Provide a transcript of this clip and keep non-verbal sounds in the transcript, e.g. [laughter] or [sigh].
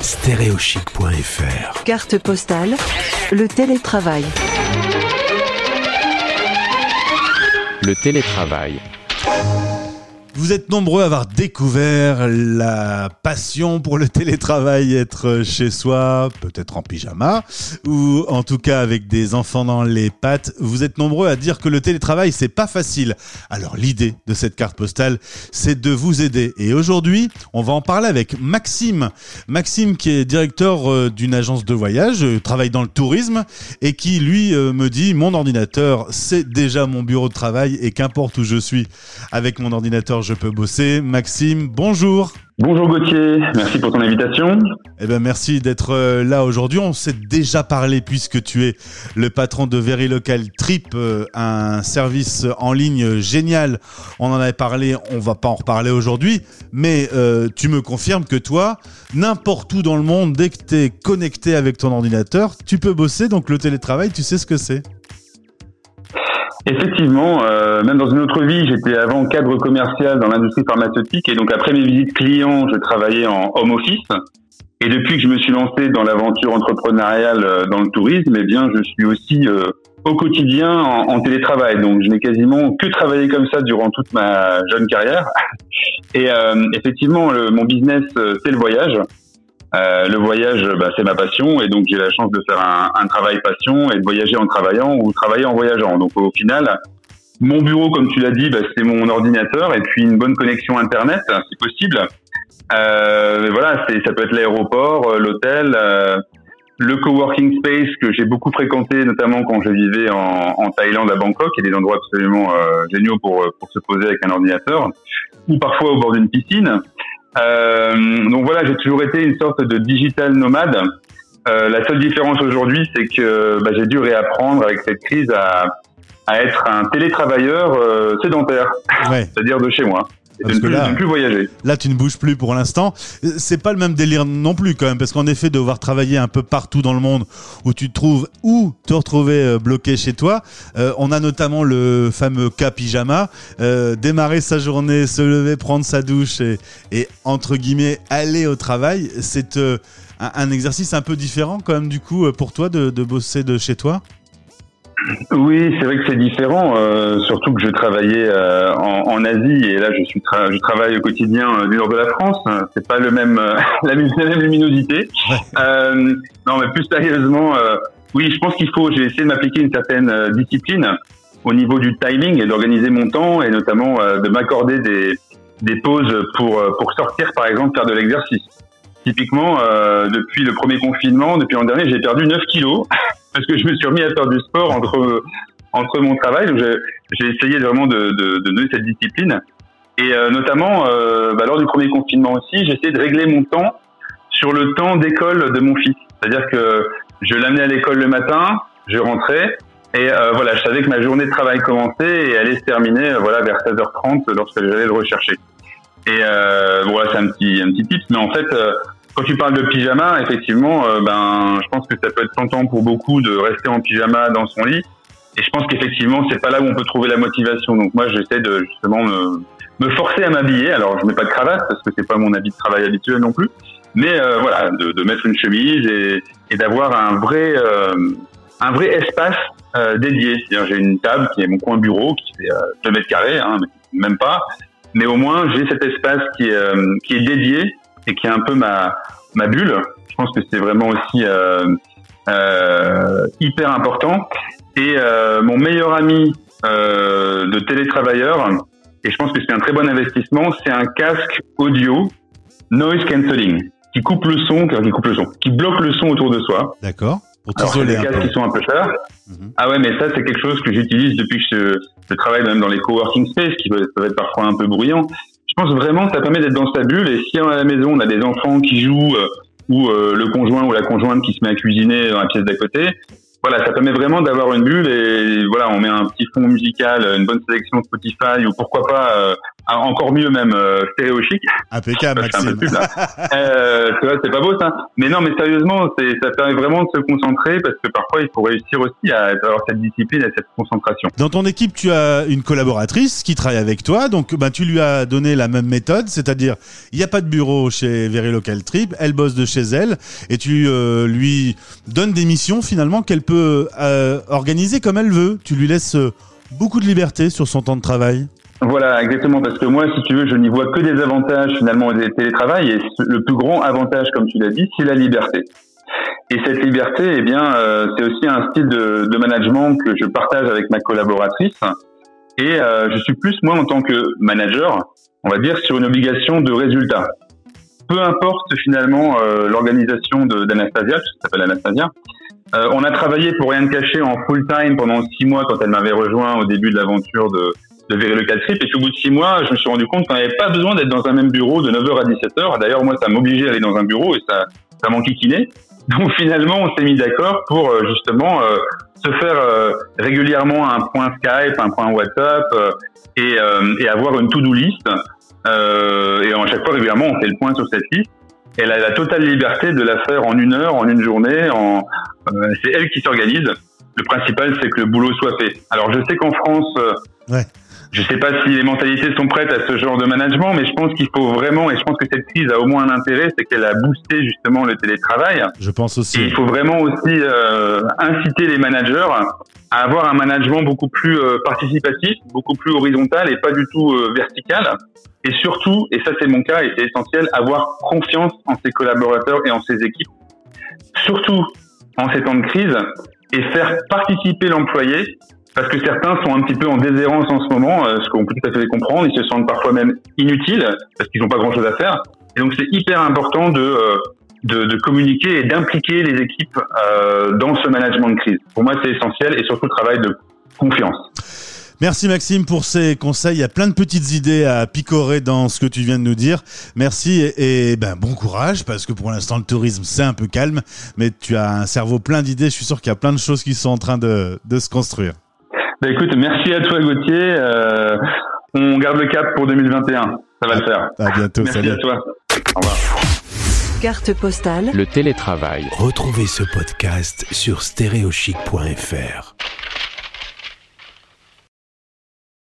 Stéréochic.fr Carte postale, le télétravail. Le télétravail. Vous êtes nombreux à avoir découvert la passion pour le télétravail, être chez soi, peut-être en pyjama, ou en tout cas avec des enfants dans les pattes. Vous êtes nombreux à dire que le télétravail, c'est pas facile. Alors l'idée de cette carte postale, c'est de vous aider. Et aujourd'hui, on va en parler avec Maxime. Maxime qui est directeur euh, d'une agence de voyage, euh, travaille dans le tourisme, et qui lui euh, me dit, mon ordinateur, c'est déjà mon bureau de travail, et qu'importe où je suis avec mon ordinateur, je peux bosser. Maxime, bonjour. Bonjour Gauthier, merci pour ton invitation. Eh ben merci d'être euh, là aujourd'hui. On s'est déjà parlé puisque tu es le patron de Very Local Trip, euh, un service en ligne génial. On en avait parlé, on va pas en reparler aujourd'hui, mais euh, tu me confirmes que toi, n'importe où dans le monde, dès que tu es connecté avec ton ordinateur, tu peux bosser. Donc le télétravail, tu sais ce que c'est. Effectivement, euh, même dans une autre vie, j'étais avant cadre commercial dans l'industrie pharmaceutique et donc après mes visites clients, je travaillais en home office. Et depuis que je me suis lancé dans l'aventure entrepreneuriale euh, dans le tourisme, eh bien, je suis aussi euh, au quotidien en, télétravail. Donc, je n'ai quasiment que travaillé comme ça durant toute ma jeune carrière. Et euh, effectivement, mon business, euh, c'est le voyage. Euh, le voyage, bah, c'est ma passion et donc j'ai la chance de faire un, un, travail passion et de voyager en travaillant ou travailler en voyageant. Donc au final, mon bureau, comme tu l'as dit, bah, c'est mon ordinateur et puis une bonne connexion internet, si possible. Euh, voilà, ça peut être l'aéroport, euh, l'hôtel, euh, le coworking space que j'ai beaucoup fréquenté, notamment quand je vivais en, en Thaïlande à Bangkok, il y a des endroits absolument euh, géniaux pour pour se poser avec un ordinateur, ou parfois au bord d'une piscine. Euh, donc voilà, j'ai toujours été une sorte de digital nomade. Euh, la seule différence aujourd'hui, c'est que bah, j'ai dû réapprendre avec cette crise à, à être un télétravailleur euh, sédentaire, Ouais. [laughs] c'est-à-dire de chez moi. De que plus, là- de ne plus voyager. Là, tu ne bouges plus pour l'instant. C'est pas le même délire non plus quand même, parce qu'en effet, devoir travailler un peu partout dans le monde où tu te trouves ou te retrouver euh, bloqué chez toi. Euh, on a notamment le fameux cas pyjama, euh, démarrer sa journée, se lever, prendre sa douche et, et entre guillemets aller au travail. C'est euh, un, un exercice un peu différent quand même du coup pour toi de, de bosser de chez toi? Oui, c'est vrai que c'est différent, euh, surtout que je travaillais euh, en, en Asie et là je suis tra- je travaille au quotidien euh, du nord de la France. C'est pas le même euh, [laughs] la, même la même luminosité. Euh, non, mais plus sérieusement, euh, oui, je pense qu'il faut. J'ai essayé de m'appliquer une certaine discipline au niveau du timing et d'organiser mon temps et notamment euh, de m'accorder des des pauses pour pour sortir, par exemple, faire de l'exercice. Typiquement, euh, depuis le premier confinement, depuis l'an dernier, j'ai perdu 9 kilos [laughs] parce que je me suis remis à faire du sport entre entre mon travail. J'ai essayé vraiment de, de, de donner cette discipline. Et euh, notamment, euh, bah, lors du premier confinement aussi, j'ai essayé de régler mon temps sur le temps d'école de mon fils. C'est-à-dire que je l'amenais à l'école le matin, je rentrais, et euh, voilà, je savais que ma journée de travail commençait et allait se terminer euh, voilà vers 16h30 lorsque j'allais le rechercher. Et euh, voilà, c'est un petit un petit tip, mais en fait, euh, quand tu parles de pyjama, effectivement, euh, ben, je pense que ça peut être tentant pour beaucoup de rester en pyjama dans son lit. Et je pense qu'effectivement, c'est pas là où on peut trouver la motivation. Donc moi, j'essaie de justement me, me forcer à m'habiller. Alors, je mets pas de cravate parce que c'est pas mon habit de travail habituel non plus. Mais euh, voilà, de, de mettre une chemise et, et d'avoir un vrai euh, un vrai espace euh, dédié. C'est-à-dire, j'ai une table qui est mon coin bureau qui fait euh, 2 mètres carrés, hein, même pas. Mais au moins, j'ai cet espace qui est euh, qui est dédié et qui est un peu ma ma bulle. Je pense que c'est vraiment aussi euh, euh, hyper important. Et euh, mon meilleur ami euh, de télétravailleur, et je pense que c'est un très bon investissement, c'est un casque audio noise cancelling qui coupe le son, qui coupe le son, qui bloque le son autour de soi. D'accord Pour t'isoler des un casques peu. qui sont un peu chers. Mhm. Ah ouais, mais ça, c'est quelque chose que j'utilise depuis que je, je travaille même dans les coworking space, qui peuvent être parfois un peu bruyants. Je pense vraiment que ça permet d'être dans sa bulle. Et si à la maison, on a des enfants qui jouent, euh, ou euh, le conjoint ou la conjointe qui se met à cuisiner dans la pièce d'à côté, voilà, ça permet vraiment d'avoir une bulle. Et voilà, on met un petit fond musical, une bonne sélection Spotify, ou pourquoi pas euh, Ah, encore mieux même euh, stéréo chic. Impeccable, peu Maxime. Euh, c'est pas beau ça. Mais non, mais sérieusement, ça permet vraiment de se concentrer parce que parfois il faut réussir aussi à avoir cette discipline et cette concentration. Dans ton équipe, tu as une collaboratrice qui travaille avec toi, donc bah, tu lui as donné la même méthode, c'est-à-dire il n'y a pas de bureau chez Very Local Trip, elle bosse de chez elle, et tu euh, lui donnes des missions finalement qu'elle peut euh, organiser comme elle veut. Tu lui laisses euh, beaucoup de liberté sur son temps de travail. Voilà, exactement, parce que moi, si tu veux, je n'y vois que des avantages finalement au télétravail, et le plus grand avantage, comme tu l'as dit, c'est la liberté. Et cette liberté, eh bien, euh, c'est aussi un style de, management que je partage avec ma collaboratrice. Et euh, je suis plus, moi, en tant que manager, on va dire, sur une obligation de résultat. Peu importe finalement euh, l'organisation d'Anastasia, ça s'appelle Anastasia, on a travaillé pour rien de cacher en full time pendant six mois quand elle m'avait rejoint au début de l'aventure de, de Very Local Trip. Et puis au bout de six mois, je me suis rendu compte qu'on n'avait pas besoin d'être dans un même bureau de 9h à 17h. D'ailleurs, moi, ça m'obligeait à aller dans un bureau et ça, ça m'enquiquinait. [laughs] Donc finalement, on s'est mis d'accord pour euh, justement euh, se faire euh, régulièrement un point Skype, un point WhatsApp euh, et, euh, et avoir une to-do list. Et à chaque fois, régulièrement, on fait le point sur cette liste. Elle a la totale liberté de la faire en une heure, en une journée. En, c'est elle qui s'organise. Le principal, c'est que le boulot soit fait. Alors, je sais qu'en France, Ouais. Je sais pas si les mentalités sont prêtes à ce genre de management, mais je pense qu'il faut vraiment, et je pense que cette crise a au moins un intérêt, c'est qu'elle a boosté justement le télétravail. Je pense Et aussi. il faut vraiment aussi euh, inciter les managers à avoir un management beaucoup plus euh, participatif, beaucoup plus horizontal et pas du tout euh, vertical. Et surtout, et ça c'est mon cas et c'est essentiel, avoir confiance en ses collaborateurs et en ses équipes. Surtout en ces temps de crise et faire participer l'employé parce que certains sont un petit peu en déshérence en ce moment, euh, ce qu'on peut tout à fait comprendre. Ils se sentent parfois même inutiles parce qu'ils n'ont pas grand-chose à faire. Et donc c'est hyper important de euh, de, de communiquer et d'impliquer les équipes euh, dans ce management de crise. Pour moi, c'est essentiel et surtout le travail de confiance. Merci Maxime pour ces conseils. Il y a plein de petites idées à picorer dans ce que tu viens de nous dire. Merci et, et ben bon courage parce que pour l'instant le tourisme c'est un peu calme, mais tu as un cerveau plein d'idées. Je suis sûr qu'il y a plein de choses qui sont en train de, de se construire. Bah, écoute, merci à toi Gauthier. Euh, on garde le cap pour 2021. Ça va le faire. À bientôt. Merci salut. à toi. Au revoir. Carte postale Le télétravail. Retrouvez ce podcast sur stéréochic.fr.